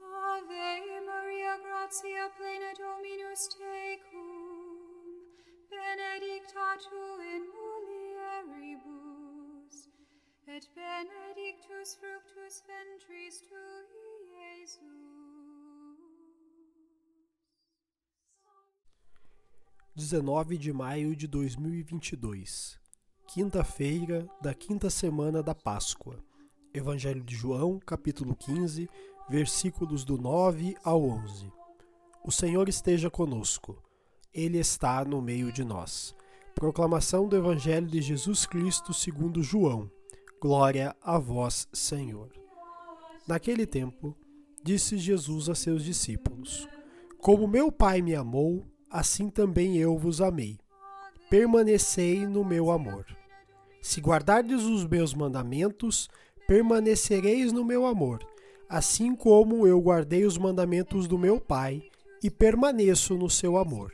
Ave Maria, gratia plena Dominus tecum, benedicta tu benedictus fructus ventris tui, Jesus. 19 de maio de 2022, quinta-feira da quinta semana da Páscoa. Evangelho de João, capítulo 15, versículos do 9 ao 11. O Senhor esteja conosco. Ele está no meio de nós. Proclamação do Evangelho de Jesus Cristo segundo João. Glória a vós, Senhor. Naquele tempo, disse Jesus a seus discípulos: Como meu Pai me amou, assim também eu vos amei. Permanecei no meu amor. Se guardardes os meus mandamentos, permanecereis no meu amor, assim como eu guardei os mandamentos do meu Pai e permaneço no seu amor.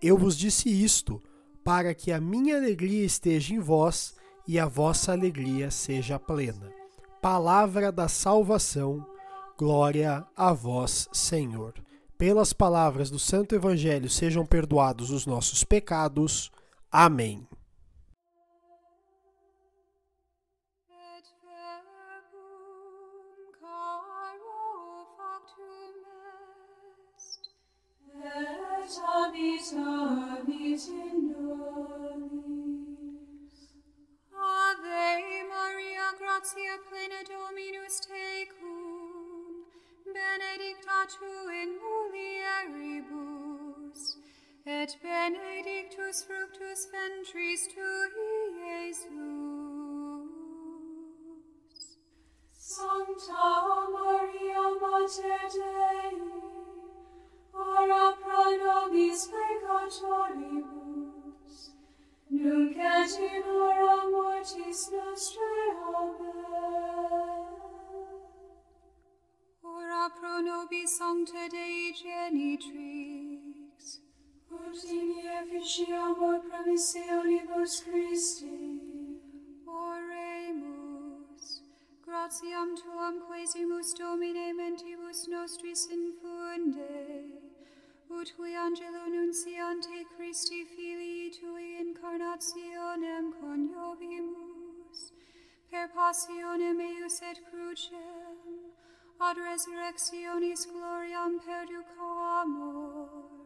Eu vos disse isto, para que a minha alegria esteja em vós e a vossa alegria seja plena. Palavra da salvação, glória a vós, Senhor. Pelas palavras do Santo Evangelho sejam perdoados os nossos pecados. Amém. In nobis. Gratia plena Dominus tecum, benedicta tu in mulieribus, et benedictus fructus ventris tui, Jesus. Sancta Maria Mater Dei, ora pro nobis peccatoribus, nunc et in hora mortis nostrae. Pro nobis Sancta Dei Genitrix, ut in efficiamur promissionibus Christi. Oremus, gratiam tuam quesimus Domine mentibus nostris infunde, ut qui angelo nunciante Christi filii tui incarnationem per passionem eius et crucem, ad resurrectionis gloriam perducamur, per